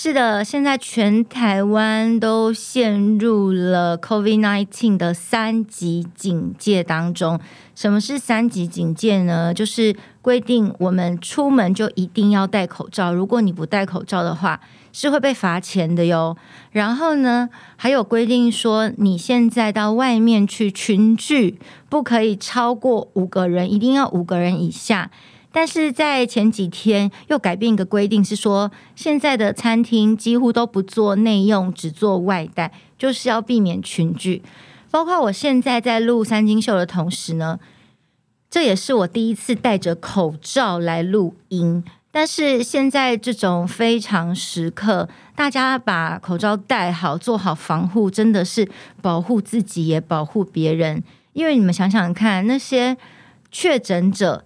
是的，现在全台湾都陷入了 COVID-19 的三级警戒当中。什么是三级警戒呢？就是规定我们出门就一定要戴口罩，如果你不戴口罩的话，是会被罚钱的哟。然后呢，还有规定说，你现在到外面去群聚，不可以超过五个人，一定要五个人以下。但是在前几天又改变一个规定，是说现在的餐厅几乎都不做内用，只做外带，就是要避免群聚。包括我现在在录三金秀的同时呢，这也是我第一次戴着口罩来录音。但是现在这种非常时刻，大家把口罩戴好，做好防护，真的是保护自己也保护别人。因为你们想想看，那些确诊者。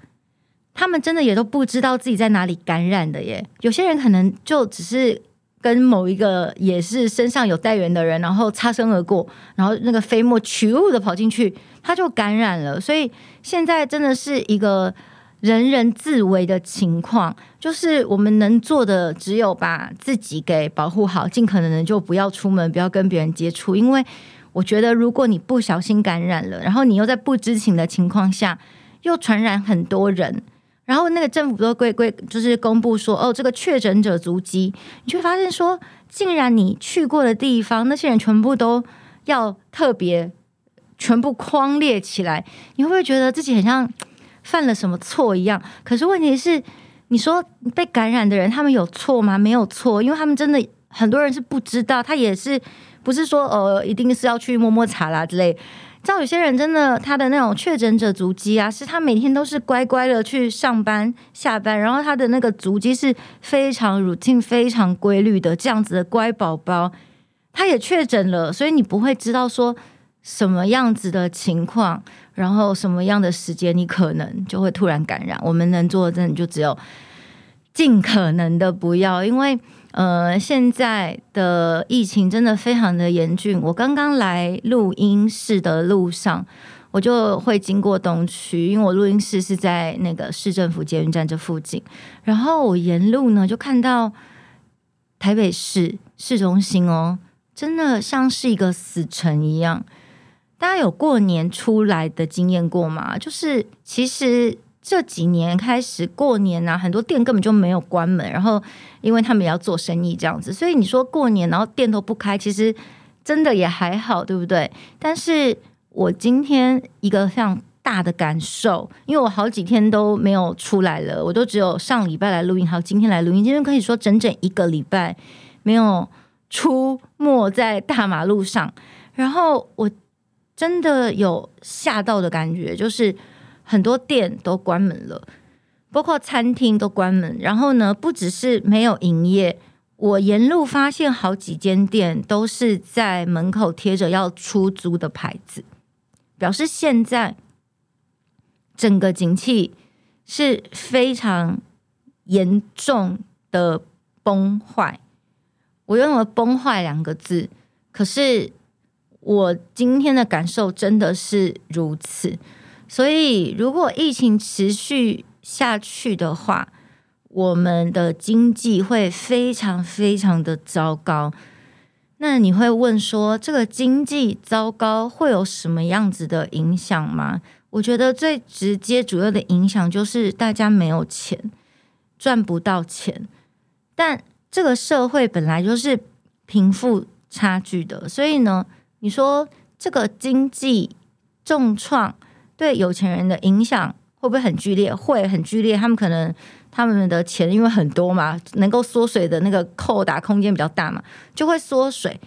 他们真的也都不知道自己在哪里感染的耶。有些人可能就只是跟某一个也是身上有带源的人，然后擦身而过，然后那个飞沫取物的跑进去，他就感染了。所以现在真的是一个人人自危的情况，就是我们能做的只有把自己给保护好，尽可能的就不要出门，不要跟别人接触。因为我觉得，如果你不小心感染了，然后你又在不知情的情况下又传染很多人。然后那个政府都规规就是公布说，哦，这个确诊者足迹，你就会发现说，竟然你去过的地方，那些人全部都要特别全部框列起来，你会不会觉得自己很像犯了什么错一样？可是问题是，你说被感染的人，他们有错吗？没有错，因为他们真的很多人是不知道，他也是不是说呃，一定是要去摸摸茶啦之类。知道有些人真的，他的那种确诊者足迹啊，是他每天都是乖乖的去上班下班，然后他的那个足迹是非常 routine、非常规律的这样子的乖宝宝，他也确诊了，所以你不会知道说什么样子的情况，然后什么样的时间你可能就会突然感染。我们能做的真的就只有尽可能的不要，因为。呃，现在的疫情真的非常的严峻。我刚刚来录音室的路上，我就会经过东区，因为我录音室是在那个市政府捷运站这附近。然后我沿路呢，就看到台北市市中心哦，真的像是一个死城一样。大家有过年出来的经验过吗？就是其实。这几年开始过年啊，很多店根本就没有关门，然后因为他们也要做生意这样子，所以你说过年然后店都不开，其实真的也还好，对不对？但是我今天一个非常大的感受，因为我好几天都没有出来了，我都只有上礼拜来录音，还有今天来录音，今天可以说整整一个礼拜没有出没在大马路上，然后我真的有吓到的感觉，就是。很多店都关门了，包括餐厅都关门。然后呢，不只是没有营业，我沿路发现好几间店都是在门口贴着要出租的牌子，表示现在整个景气是非常严重的崩坏。我用了“崩坏”两个字，可是我今天的感受真的是如此。所以，如果疫情持续下去的话，我们的经济会非常非常的糟糕。那你会问说，这个经济糟糕会有什么样子的影响吗？我觉得最直接、主要的影响就是大家没有钱，赚不到钱。但这个社会本来就是贫富差距的，所以呢，你说这个经济重创。对有钱人的影响会不会很剧烈？会很剧烈。他们可能他们的钱因为很多嘛，能够缩水的那个扣打空间比较大嘛，就会缩水。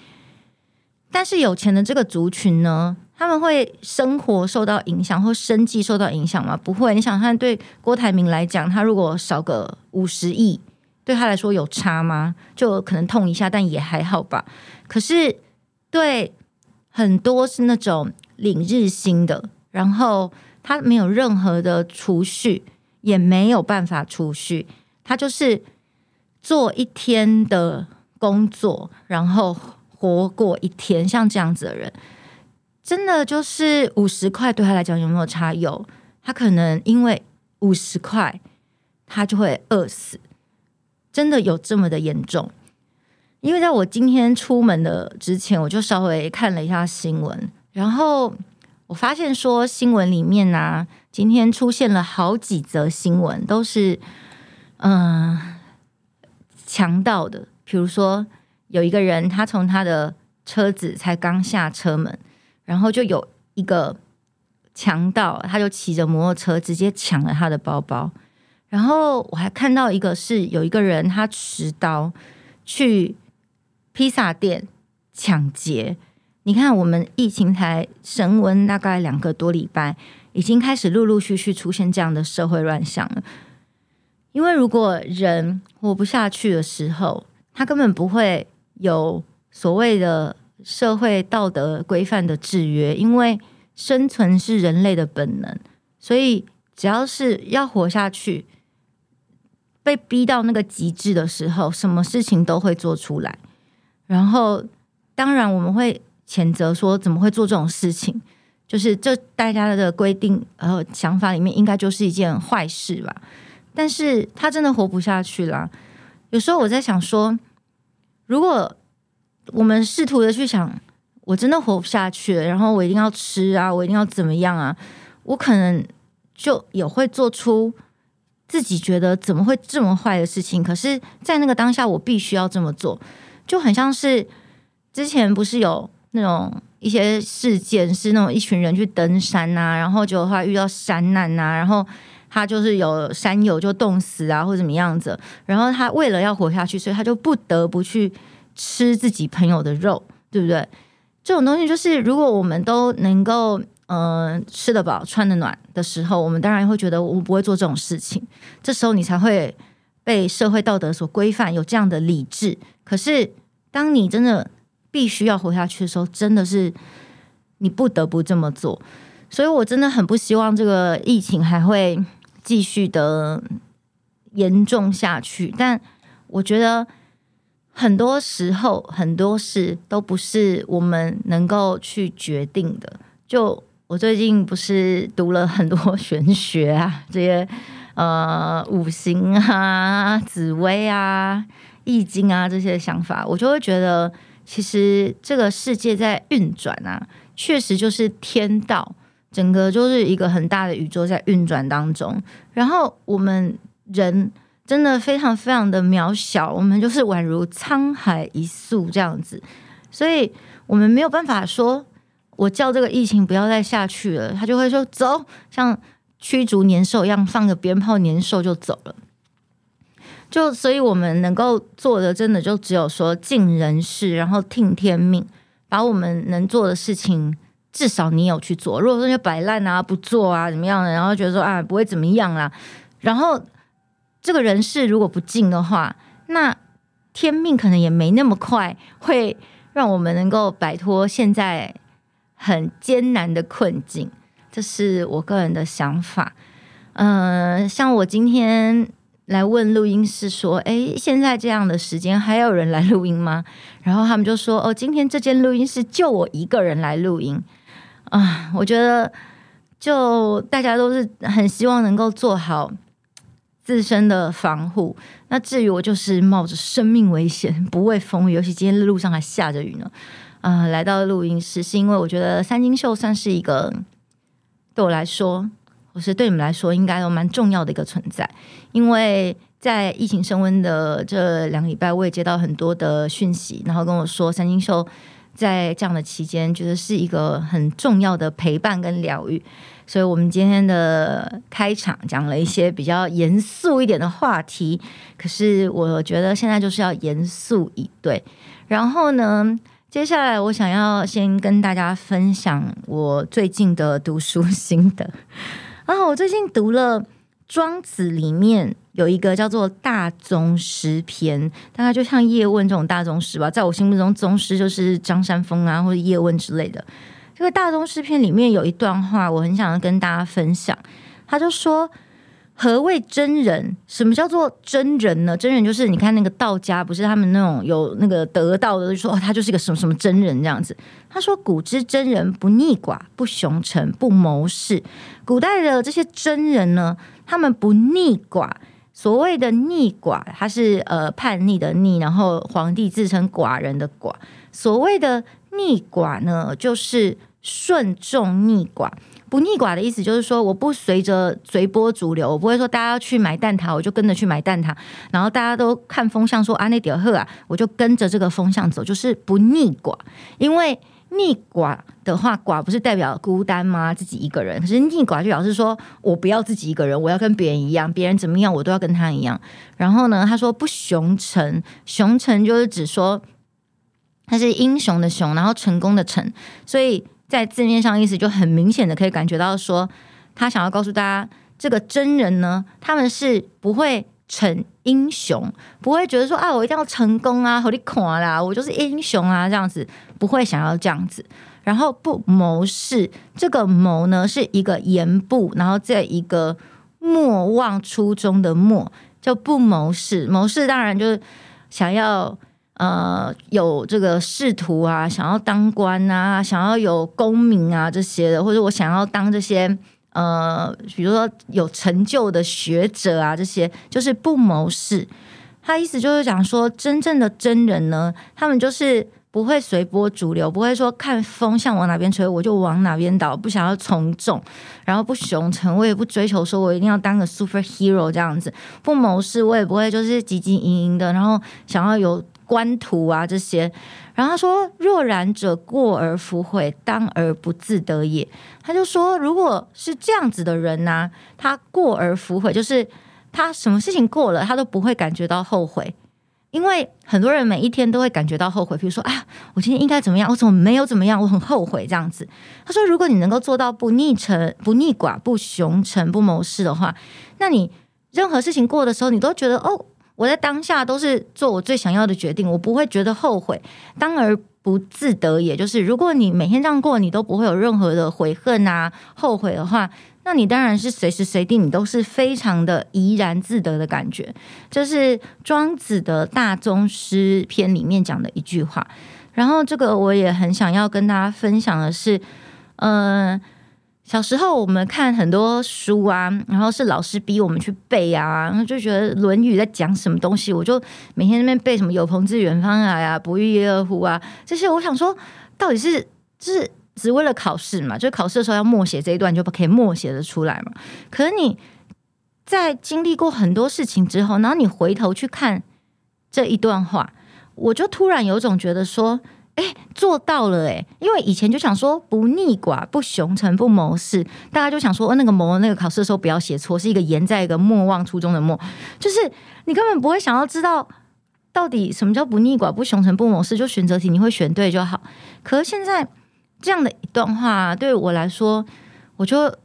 但是有钱的这个族群呢，他们会生活受到影响或生计受到影响吗？不会。你想看，对郭台铭来讲，他如果少个五十亿，对他来说有差吗？就可能痛一下，但也还好吧。可是对很多是那种领日薪的。然后他没有任何的储蓄，也没有办法储蓄，他就是做一天的工作，然后活过一天。像这样子的人，真的就是五十块对他来讲有没有差？有，他可能因为五十块，他就会饿死。真的有这么的严重？因为在我今天出门的之前，我就稍微看了一下新闻，然后我发现说新闻里面呢、今天出现了好几则新闻，都是嗯强盗的，比如说有一个人他从他的车子才刚下车门，然后就有一个强盗，他就骑着摩托车直接抢了他的包包，然后我还看到一个是有一个人他持刀去。披萨店抢劫，你看，我们疫情才升温大概两个多礼拜，已经开始陆陆续续出现这样的社会乱象了。因为如果人活不下去的时候，他根本不会有所谓的社会道德规范的制约，因为生存是人类的本能，所以只要是要活下去，被逼到那个极致的时候，什么事情都会做出来。然后，当然我们会谴责说，怎么会做这种事情？就是这大家的规定呃想法里面，应该就是一件坏事吧。但是他真的活不下去了。有时候我在想说，如果我们试图的去想，我真的活不下去了，然后我一定要吃啊，我一定要怎么样啊？我可能就也会做出自己觉得怎么会这么坏的事情。可是，在那个当下，我必须要这么做。就很像是之前不是有那种一些事件，是那种一群人去登山呐、然后结果他遇到山难呐、然后他就是有山友就冻死啊，或怎么样子，然后他为了要活下去，所以他就不得不去吃自己朋友的肉，对不对？这种东西就是，如果我们都能够嗯、吃得饱、穿得暖的时候，我们当然会觉得我们不会做这种事情。这时候你才会被社会道德所规范，有这样的理智。可是，当你真的必须要活下去的时候，真的是你不得不这么做。所以我真的很不希望这个疫情还会继续的严重下去。但我觉得很多时候很多事都不是我们能够去决定的。就我最近不是读了很多玄学啊，这些呃五行啊、紫薇啊。易经啊，这些想法，我就会觉得，其实这个世界在运转啊，确实就是天道，整个就是一个很大的宇宙在运转当中。然后我们人真的非常非常的渺小，我们就是宛如沧海一粟这样子，所以我们没有办法说，我叫这个疫情不要再下去了，他就会说走，像驱逐年兽一样，放个鞭炮，年兽就走了。就所以，我们能够做的，真的就只有说尽人事，然后听天命，把我们能做的事情，至少你有去做。如果说就摆烂啊，不做啊，怎么样的，然后觉得说啊，不会怎么样啦，然后这个人事如果不尽的话，那天命可能也没那么快会让我们能够摆脱现在很艰难的困境。这是我个人的想法。嗯、像我今天。来问录音室说：“哎，现在这样的时间还有人来录音吗？”然后他们就说：“哦，今天这间录音室就我一个人来录音。”啊，我觉得就大家都是很希望能够做好自身的防护。那至于我，就是冒着生命危险，不畏风雨，尤其今天路上还下着雨呢。啊，来到录音室是因为我觉得三金秀算是一个对我来说。我是对你们来说应该都蛮重要的一个存在，因为在疫情升温的这两个礼拜，我也接到很多的讯息，然后跟我说三金秀在这样的期间，觉得是一个很重要的陪伴跟疗愈。所以，我们今天的开场讲了一些比较严肃一点的话题，可是我觉得现在就是要严肃以对。然后呢，接下来我想要先跟大家分享我最近的读书心得。啊，我最近读了《庄子》，里面有一个叫做《大宗师篇》，大概就像叶问这种大宗师吧。在我心目中，宗师就是张三丰啊，或者叶问之类的。这个《大宗师篇》里面有一段话，我很想要跟大家分享。他就说。何谓真人？什么叫做真人呢？真人就是你看那个道家，不是他们那种有那个得道的，就说，他就是一个什么什么真人这样子。他说：“古之真人，不逆寡，不雄臣，不谋事。”古代的这些真人呢，他们不逆寡，所谓的逆寡，他是呃叛逆的逆，然后皇帝自称寡人的寡。所谓的逆寡呢，就是顺众逆寡。不逆寡的意思就是说，我不随着随波逐流，我不会说大家要去买蛋挞，我就跟着去买蛋挞。然后大家都看风向说啊那点贺啊，我就跟着这个风向走，就是不逆寡。因为逆寡的话，寡不是代表孤单吗？自己一个人。可是逆寡就表示说我不要自己一个人，我要跟别人一样，别人怎么样我都要跟他一样。然后呢，他说不雄成，雄成就是指说他是英雄的雄，然后成功的成，所以。在字面上意思就很明显的可以感觉到说，他想要告诉大家，这个真人呢，他们是不会逞英雄，不会觉得说啊，我一定要成功啊，好你看啦，我就是英雄啊，这样子不会想要这样子。然后不谋事，这个谋呢是一个言部，然后这一个莫忘初衷的莫，就不谋事。谋事当然就是想要。呃，有这个仕途啊，想要当官啊，想要有功名啊这些的，或者我想要当这些呃，比如说有成就的学者啊，这些就是不谋事。他意思就是讲说，真正的真人呢，他们就是不会随波逐流，不会说看风向往哪边吹，我就往哪边倒，不想要从众，然后不雄成，我也不追求说我一定要当个 superhero 这样子，不谋事，我也不会就是汲汲营营的，然后想要有。官途啊，这些，然后他说：“若然者，过而弗悔，当而不自得也。”他就说，如果是这样子的人呢、他过而弗悔，就是他什么事情过了，他都不会感觉到后悔，因为很多人每一天都会感觉到后悔。比如说啊，我今天应该怎么样？我怎么没有怎么样？我很后悔这样子。他说，如果你能够做到不逆成、不逆寡、不雄成、不谋事的话，那你任何事情过的时候，你都觉得哦。我在当下都是做我最想要的决定，我不会觉得后悔，当而不自得也。就是如果你每天这样过，你都不会有任何的悔恨啊、后悔的话，那你当然是随时随地你都是非常的怡然自得的感觉。这是庄子的大宗师篇里面讲的一句话。然后这个我也很想要跟大家分享的是，嗯、小时候我们看很多书啊，然后是老师逼我们去背啊，然后就觉得《论语》在讲什么东西，我就每天那边背什么“有朋自远方来啊，不亦乐乎啊”这些。我想说，到底是就是只为了考试嘛？就考试的时候要默写这一段，就不可以默写的出来嘛？可是你在经历过很多事情之后，然后你回头去看这一段话，我就突然有种觉得说。哎，做到了哎！因为以前就想说不逆寡、不雄成、不谋事，大家就想说，那个谋那个考试的时候不要写错，是一个言在一个莫忘初衷的莫，就是你根本不会想要知道到底什么叫不逆寡、不雄成、不谋事，就选择题你会选对就好。可是现在这样的一段话对我来说，我就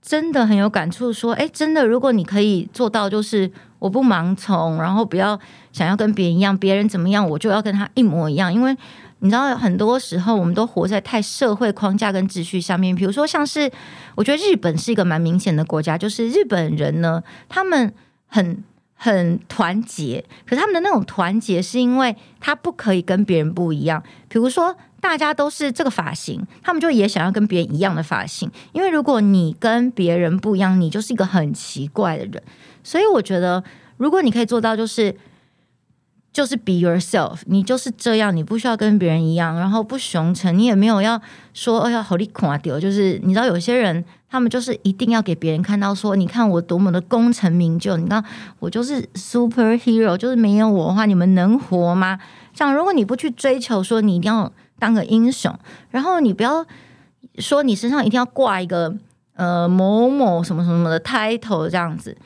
真的很有感触。说，哎，真的，如果你可以做到，就是我不盲从，然后不要想要跟别人一样，别人怎么样我就要跟他一模一样，因为。你知道，很多时候我们都活在太社会框架跟秩序上面。比如说，像是我觉得日本是一个蛮明显的国家，就是日本人呢，他们很很团结，可是他们的那种团结是因为他不可以跟别人不一样。比如说，大家都是这个发型，他们就也想要跟别人一样的发型，因为如果你跟别人不一样，你就是一个很奇怪的人。所以我觉得，如果你可以做到，就是。就是 be yourself，你就是这样，你不需要跟别人一样，然后不雄成，你也没有要说，哎呀，好利垮掉。就是你知道，有些人他们就是一定要给别人看到说，你看我多么的功成名就，你看我就是 superhero，就是没有我的话，你们能活吗？这样，如果你不去追求说你一定要当个英雄，然后你不要说你身上一定要挂一个呃某某什么什么的 title 这样子。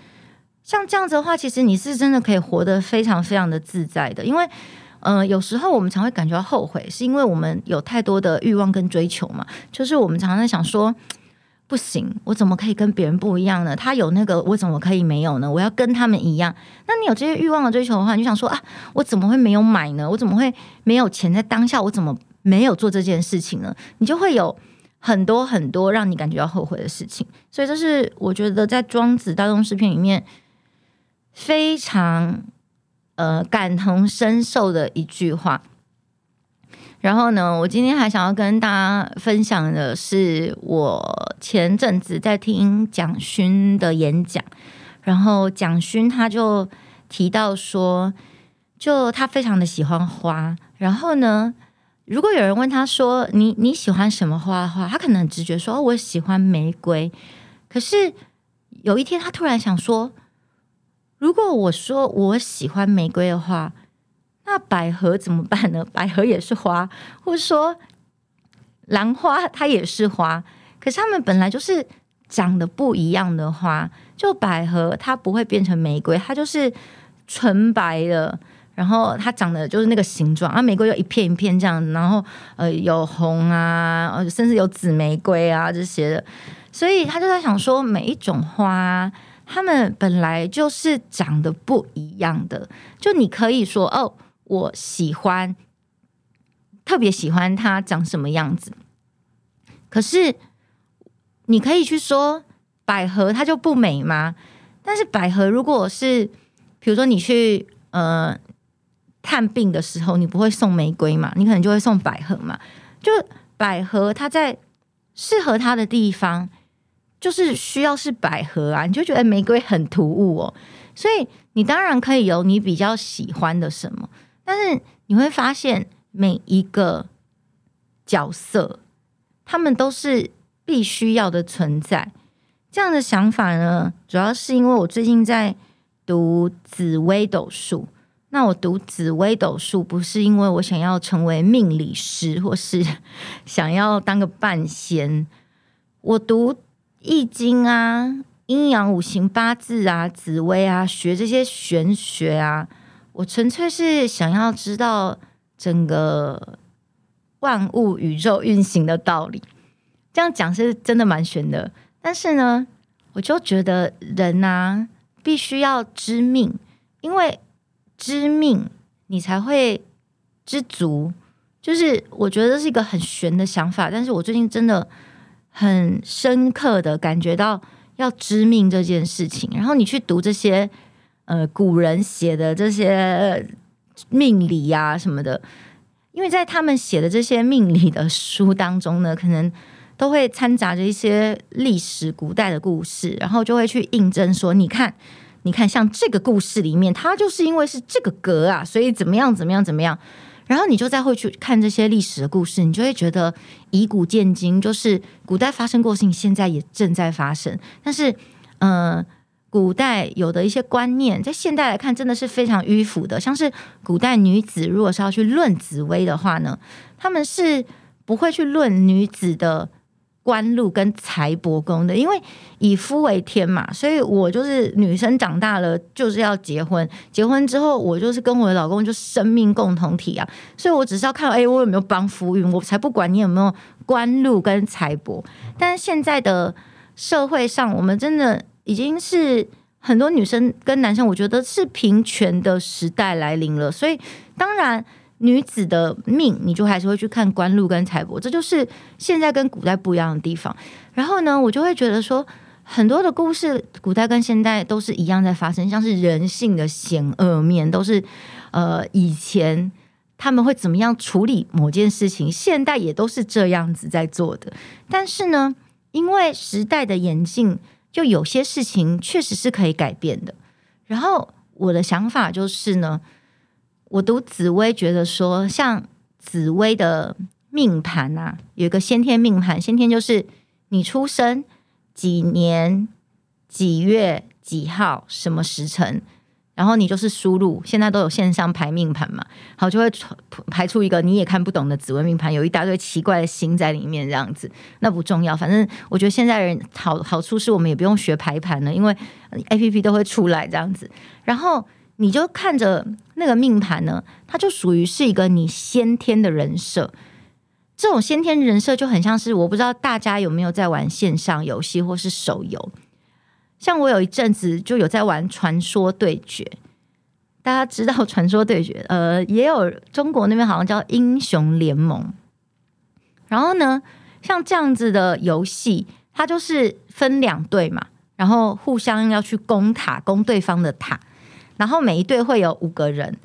像这样子的话，其实你是真的可以活得非常非常的自在的，因为，嗯、有时候我们常会感觉到后悔，是因为我们有太多的欲望跟追求嘛。就是我们常常在想说，不行，我怎么可以跟别人不一样呢？他有那个，我怎么可以没有呢？我要跟他们一样。那你有这些欲望的追求的话，你就想说啊，我怎么会没有买呢？我怎么会没有钱？在当下，我怎么没有做这件事情呢？你就会有很多很多让你感觉到后悔的事情。所以，这是我觉得在《庄子·大宗师》篇里面。非常呃感同身受的一句话。然后呢，我今天还想要跟大家分享的是，我前阵子在听蒋勋的演讲，然后蒋勋他就提到说，就他非常的喜欢花，然后呢，如果有人问他说你你喜欢什么花的话，他可能直觉说哦，我喜欢玫瑰。可是有一天他突然想说，如果我说我喜欢玫瑰的话，那百合怎么办呢？百合也是花，或者说兰花它也是花，可是它们本来就是长得不一样的花。就百合它不会变成玫瑰，它就是纯白的，然后它长得就是那个形状啊。玫瑰就一片一片这样，然后呃有红啊，甚至有紫玫瑰啊这些的。所以他就在想说，每一种花。他们本来就是长得不一样的，就你可以说哦，我喜欢，特别喜欢它长什么样子。可是你可以去说百合它就不美吗？但是百合如果是，比如说你去呃探病的时候，你不会送玫瑰嘛？你可能就会送百合嘛。就百合它在适合它的地方。就是需要是百合啊，你就觉得玫瑰很突兀哦，所以你当然可以有你比较喜欢的什么，但是你会发现每一个角色，他们都是必须要的存在。这样的想法呢，主要是因为我最近在读紫微斗数。那我读紫微斗数，不是因为我想要成为命理师，或是想要当个半仙，我读。易经啊，阴阳五行八字啊，紫微啊，学这些玄学啊，我纯粹是想要知道整个万物宇宙运行的道理。这样讲是真的蛮玄的，但是呢，我就觉得人啊，必须要知命，因为知命你才会知足。就是我觉得这是一个很玄的想法，但是我最近真的。很深刻的感觉到要知命这件事情，然后你去读这些呃古人写的这些命理呀、啊、什么的，因为在他们写的这些命理的书当中呢，可能都会掺杂着一些历史古代的故事，然后就会去印证说，你看，你看，像这个故事里面，它就是因为是这个格啊，所以怎么样，怎么样，怎么样。然后你就再会去看这些历史的故事，你就会觉得以古见今，就是古代发生过的事情，现在也正在发生。但是，嗯、呃，古代有的一些观念，在现代来看，真的是非常迂腐的。像是古代女子，如果是要去论紫薇的话呢，他们是不会去论女子的。官禄跟财帛宫的，因为以夫为天嘛，所以我就是女生长大了就是要结婚，结婚之后我就是跟我的老公就生命共同体啊，所以我只是要看，哎，我有没有帮夫运，我才不管你有没有官禄跟财帛。但是现在的社会上，我们真的已经是很多女生跟男生，我觉得是平权的时代来临了，所以当然。女子的命，你就还是会去看官禄跟财帛，这就是现在跟古代不一样的地方。然后呢，我就会觉得说，很多的故事，古代跟现代都是一样在发生，像是人性的险恶面，都是呃以前他们会怎么样处理某件事情，现代也都是这样子在做的。但是呢，因为时代的演进，就有些事情确实是可以改变的。然后我的想法就是呢。我读紫薇，觉得说像紫薇的命盘啊，有一个先天命盘，先天就是你出生几年几月几号什么时辰，然后你就是输入，现在都有线上排命盘嘛，好，就会排出一个你也看不懂的紫薇命盘，有一大堆奇怪的星在里面，这样子那不重要，反正我觉得现在人好好处是我们也不用学排盘了，因为 APP 都会出来这样子，然后。你就看着那个命盘呢，它就属于是一个你先天的人设。这种先天人设就很像是，我不知道大家有没有在玩线上游戏或是手游。像我有一阵子就有在玩《传说对决》，大家知道《传说对决》，呃，也有中国那边好像叫《英雄联盟》。然后呢，像这样子的游戏，它就是分两队嘛，然后互相要去攻塔，攻对方的塔。然后每一队会有五个人，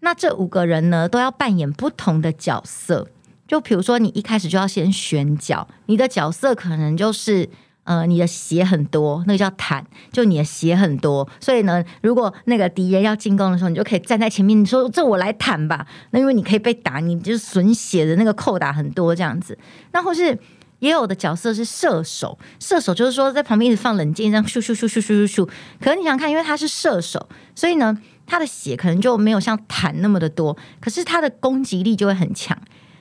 那这五个人呢，都要扮演不同的角色。就比如说，你一开始就要先选角，你的角色可能就是呃，你的血很多，那个叫坦，就你的血很多，所以呢，如果那个敌人要进攻的时候，你就可以站在前面，你说这我来坦吧。那因为你可以被打，你就是损血的那个扣打很多这样子。那或是也有的角色是射手，射手就是说在旁边一直放冷箭，这样咻咻咻咻咻咻咻。可是你想看，因为他是射手，所以呢，他的血可能就没有像坦那么的多，可是他的攻击力就会很强。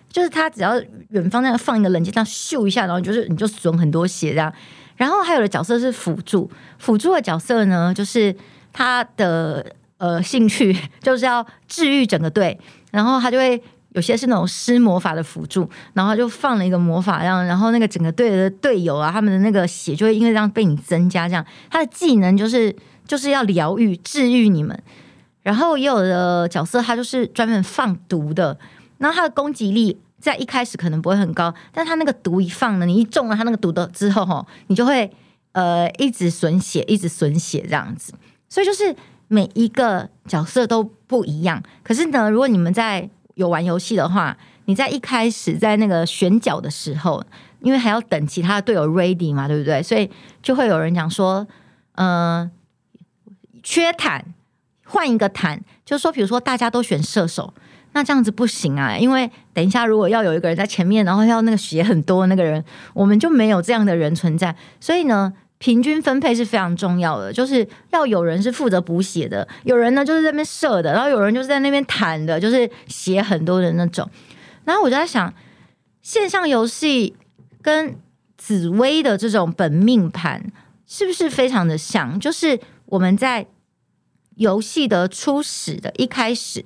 就是他只要远方那样放一个冷箭，这样咻一下，然后就是你就损很多血这样。然后还有的角色是辅助，辅助的角色呢，就是他的呃兴趣 就是要治愈整个队，然后他就会有些是那种施魔法的辅助，然后就放了一个魔法，这样，然后那个整个队的队友啊，他们的那个血就会因为这样被你增加，这样他的技能就是就是要疗愈治愈你们。然后也有的角色他就是专门放毒的。然后他的攻击力在一开始可能不会很高，但他那个毒一放呢，你一中了他那个毒的之后，吼，你就会呃一直损血，一直损血这样子。所以就是每一个角色都不一样。可是呢，如果你们在有玩游戏的话，你在一开始在那个选角的时候，因为还要等其他的队友 ready 嘛，对不对？所以就会有人讲说，嗯、呃，缺坦，换一个坦，就是说，比如说大家都选射手。那这样子不行啊，因为等一下如果要有一个人在前面，然后要那个血很多那个人，我们就没有这样的人存在。所以呢，平均分配是非常重要的，就是要有人是负责补血的，有人呢就是在那边射的，然后有人就是在那边弹的，就是血很多的那种。然后我就在想，线上游戏跟紫薇的这种本命盘是不是非常的像？就是我们在游戏的初始的一开始。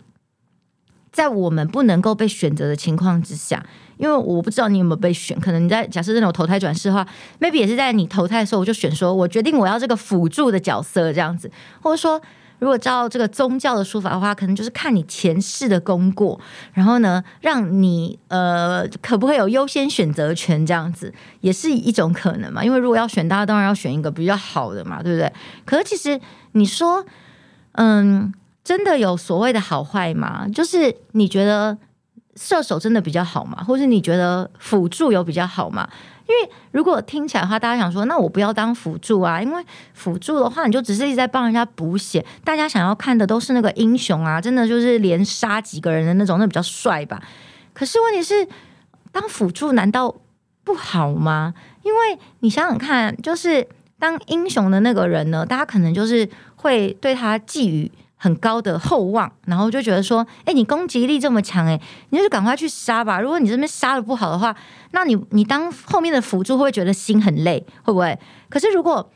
在我们不能够被选择的情况之下，因为我不知道你有没有被选，可能你在假设这种投胎转世的话，maybe 也是在你投胎的时候，我就选说，我决定我要这个辅助的角色这样子，或者说，如果照这个宗教的说法的话，可能就是看你前世的功过，然后呢，让你呃可不可以有优先选择权这样子，也是一种可能嘛。因为如果要选，大家当然要选一个比较好的嘛，对不对？可是其实你说，嗯。真的有所谓的好坏吗？就是你觉得射手真的比较好吗？或是你觉得辅助有比较好吗？因为如果听起来的话，大家想说，那我不要当辅助啊，因为辅助的话，你就只是一直在帮人家补血。大家想要看的都是那个英雄啊，真的就是连杀几个人的那种，那比较帅吧。可是问题是，当辅助难道不好吗？因为你想想看，就是当英雄的那个人呢，大家可能就是会对他寄予。很高的厚望，然后就觉得说，哎，你攻击力这么强，哎，你就赶快去杀吧。如果你这边杀的不好的话，那你你当后面的辅助会觉得心很累？会不会？可是如果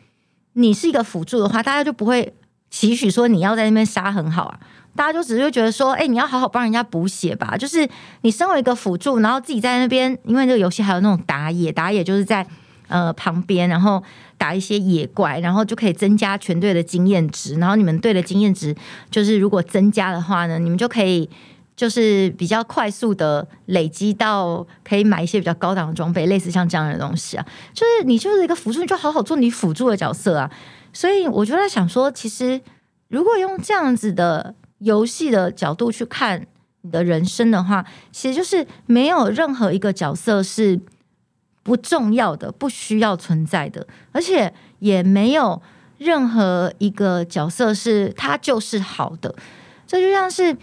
你是一个辅助的话，大家就不会期许说你要在那边杀很好啊。大家就只是会觉得说，哎，你要好好帮人家补血吧。就是你身为一个辅助，然后自己在那边，因为这个游戏还有那种打野，打野就是在呃旁边，然后。打一些野怪，然后就可以增加全队的经验值。然后你们队的经验值就是如果增加的话呢，你们就可以就是比较快速的累积到可以买一些比较高档的装备，类似像这样的东西啊。就是你就是一个辅助，你就好好做你辅助的角色啊。所以我就在想说，其实如果用这样子的游戏的角度去看你的人生的话，其实就是没有任何一个角色是。不重要的，不需要存在的，而且也没有任何一个角色是他就是好的。这就像是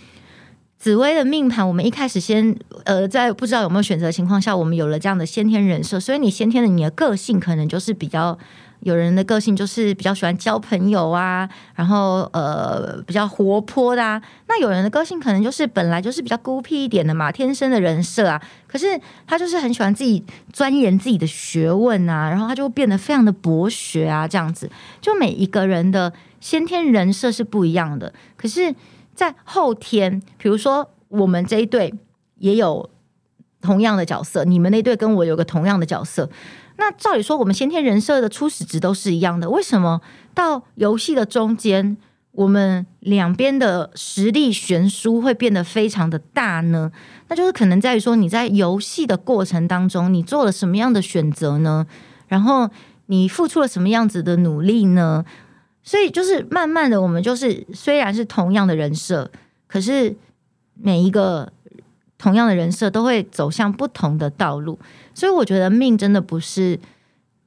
紫薇的命盘，我们一开始先呃，在不知道有没有选择情况下，我们有了这样的先天人设，所以你先天的你的个性可能就是比较。有人的个性就是比较喜欢交朋友啊，然后呃比较活泼的啊。那有人的个性可能就是本来就是比较孤僻一点的嘛，天生的人设啊。可是他就是很喜欢自己钻研自己的学问啊，然后他就变得非常的博学啊，这样子。就每一个人的先天人设是不一样的，可是，在后天，比如说我们这一对也有同样的角色，你们那队跟我有个同样的角色。那照理说，我们先天人设的初始值都是一样的，为什么到游戏的中间，我们两边的实力悬殊会变得非常的大呢？那就是可能在于说，你在游戏的过程当中，你做了什么样的选择呢？然后你付出了什么样子的努力呢？所以就是慢慢的，我们就是虽然是同样的人设，可是每一个。同样的人设都会走向不同的道路，所以我觉得命真的不是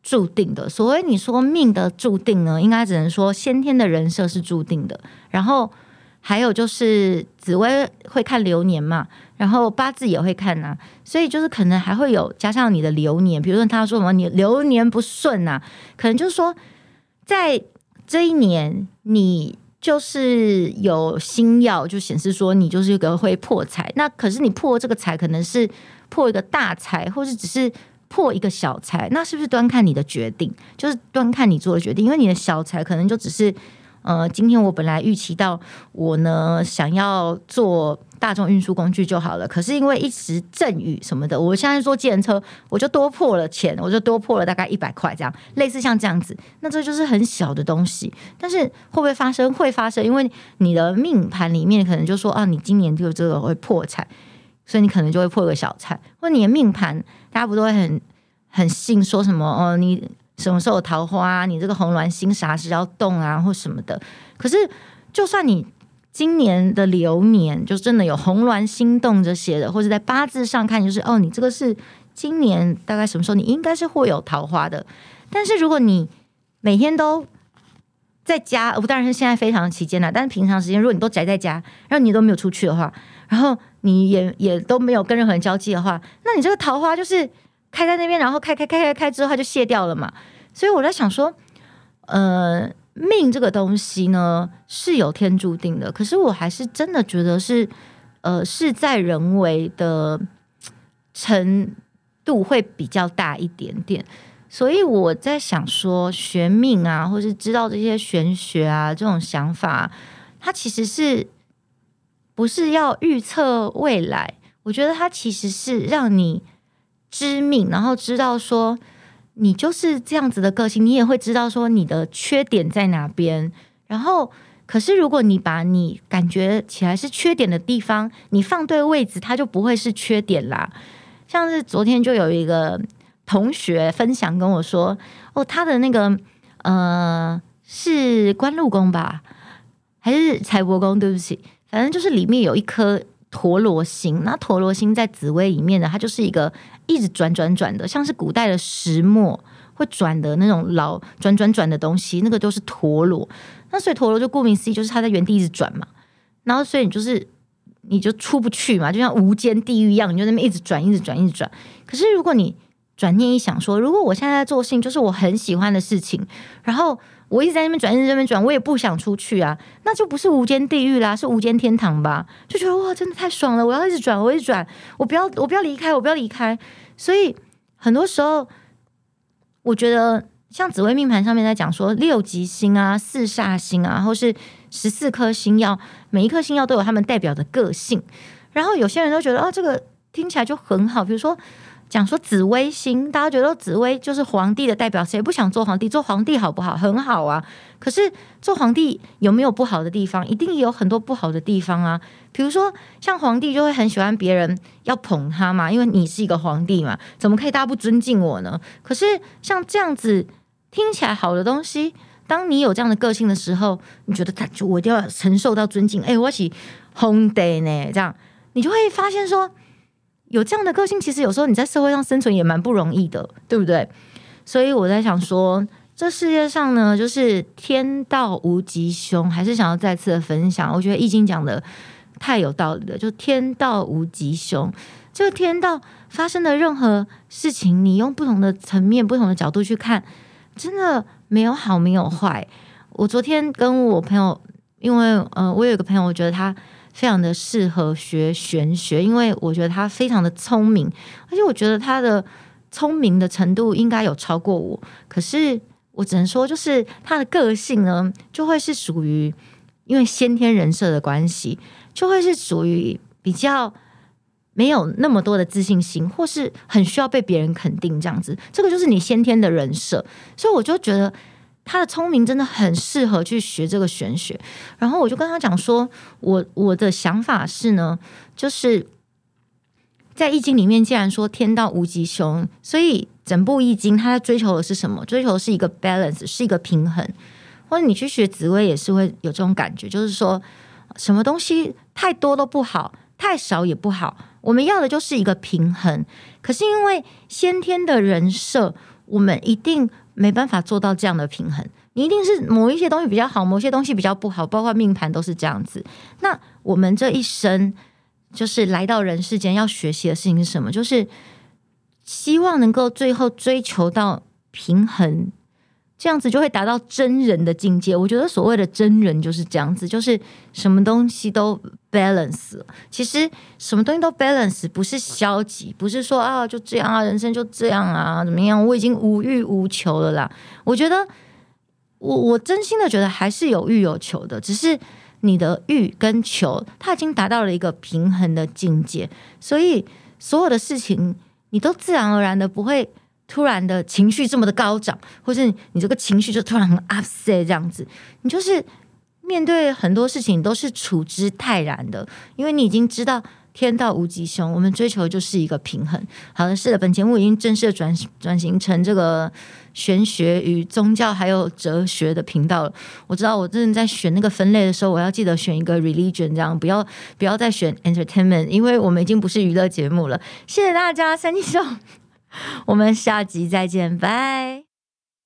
注定的。所谓你说命的注定呢，应该只能说先天的人设是注定的。然后还有就是紫薇会看流年嘛，然后八字也会看呐、啊，所以就是可能还会有加上你的流年，比如说他说什么你流年不顺呐、啊，可能就是说在这一年你。就是有星耀，就显示说你就是一个会破财。那可是你破这个财，可能是破一个大财，或是只是破一个小财。那是不是端看你的决定？就是端看你做的决定，因为你的小财可能就只是。呃，今天我本来预期到我呢想要做大众运输工具就好了，可是因为一时阵雨什么的，我现在坐计程车，我就多破了钱，我就多破了大概一百块这样，类似像这样子，那这就是很小的东西，但是会不会发生？会发生，因为你的命盘里面可能就说啊，你今年就这个会破产，所以你可能就会破个小财，或你的命盘大家不都会很很信说什么哦你。什么时候桃花？你这个红鸾星啥时要动啊，或什么的？可是，就算你今年的流年就真的有红鸾星动这些的，或者在八字上看，就是哦，你这个是今年大概什么时候，你应该是会有桃花的。但是如果你每天都在家，不当然是现在非常期间了，但是平常时间，如果你都宅在家，然后你都没有出去的话，然后你也也都没有跟任何人交际的话，那你这个桃花就是。开在那边，然后开开开开开之后，它就卸掉了嘛。所以我在想说，呃，命这个东西呢是有天注定的，可是我还是真的觉得是，呃，事在人为的程度会比较大一点点。所以我在想说，学命啊，或是知道这些玄学啊，这种想法，它其实是不是要预测未来？我觉得它其实是让你。知命，然后知道说你就是这样子的个性，你也会知道说你的缺点在哪边。然后，可是如果你把你感觉起来是缺点的地方，你放对位置，它就不会是缺点啦。像是昨天就有一个同学分享跟我说，哦，他的那个呃是官禄宫吧，还是财帛宫？对不起，反正就是里面有一颗。陀罗星，那陀罗星在紫微里面呢，它就是一个一直转转转的，像是古代的石磨会转的那种老转转转的东西，那个都是陀螺。那所以陀螺就顾名思义，就是它在原地一直转嘛。然后所以你就是你就出不去嘛，就像无间地狱一样，你就那边一直转，一直转，一直转。可是如果你转念一想说，如果我现在在做事情，就是我很喜欢的事情，然后。我一直在那边转，一直在那边转，我也不想出去啊，那就不是无间地狱啦，是无间天堂吧？就觉得哇，真的太爽了！我要一直转，我一直转，我不要，我不要离开，我不要离开。所以很多时候，我觉得像紫微命盘上面在讲说六吉星啊、四煞星啊，或是十四颗星曜，每一颗星曜都有他们代表的个性。然后有些人都觉得哦，这个听起来就很好，比如说。讲说紫微星，大家觉得紫微就是皇帝的代表，谁不想做皇帝？做皇帝好不好？很好啊。可是做皇帝有没有不好的地方？一定有很多不好的地方啊。比如说，像皇帝就会很喜欢别人要捧他嘛，因为你是一个皇帝嘛，怎么可以大家不尊敬我呢？可是像这样子听起来好的东西，当你有这样的个性的时候，你觉得他就我一定要承受到尊敬。哎，我是皇帝呢，这样你就会发现说。有这样的个性，其实有时候你在社会上生存也蛮不容易的，对不对？所以我在想说，这世界上呢，就是天道无吉凶，还是想要再次的分享。我觉得易经讲的太有道理了，就天道无吉凶。这个天道发生的任何事情，你用不同的层面、不同的角度去看，真的没有好，没有坏。我昨天跟我朋友，因为呃，我有一个朋友，我觉得他。非常的适合学玄学，因为我觉得他非常的聪明，而且我觉得他的聪明的程度应该有超过我。可是我只能说，就是他的个性呢，就会是属于因为先天人设的关系，就会是属于比较没有那么多的自信心，或是很需要被别人肯定这样子。这个就是你先天的人设，所以我就觉得。他的聪明真的很适合去学这个玄学，然后我就跟他讲说，我我的想法是呢，就是在易经里面，既然说天道无吉凶，所以整部易经他在追求的是什么？追求的是一个 balance，是一个平衡。或者你去学紫薇也是会有这种感觉，就是说什么东西太多都不好，太少也不好，我们要的就是一个平衡。可是因为先天的人设。我们一定没办法做到这样的平衡。你一定是某一些东西比较好，某些东西比较不好，包括命盘都是这样子。那我们这一生就是来到人世间要学习的事情是什么？就是希望能够最后追求到平衡。这样子就会达到真人的境界。我觉得所谓的真人就是这样子，就是什么东西都 balance。其实什么东西都 balance，不是消极，不是说啊就这样啊，人生就这样啊，怎么样？我已经无欲无求了啦。我觉得，我我真心的觉得还是有欲有求的，只是你的欲跟求，它已经达到了一个平衡的境界，所以所有的事情你都自然而然的不会。突然的情绪这么的高涨，或是你这个情绪就突然很 upset 这样子，你就是面对很多事情都是处之泰然的，因为你已经知道天道无极凶，我们追求就是一个平衡。好的，是的，本节目已经正式转转型成这个玄学与宗教还有哲学的频道了。我知道我真的在选那个分类的时候，我要记得选一个 religion，这样不要不要再选 entertainment，因为我们已经不是娱乐节目了。谢谢大家，三金秀。我们下集再见，拜。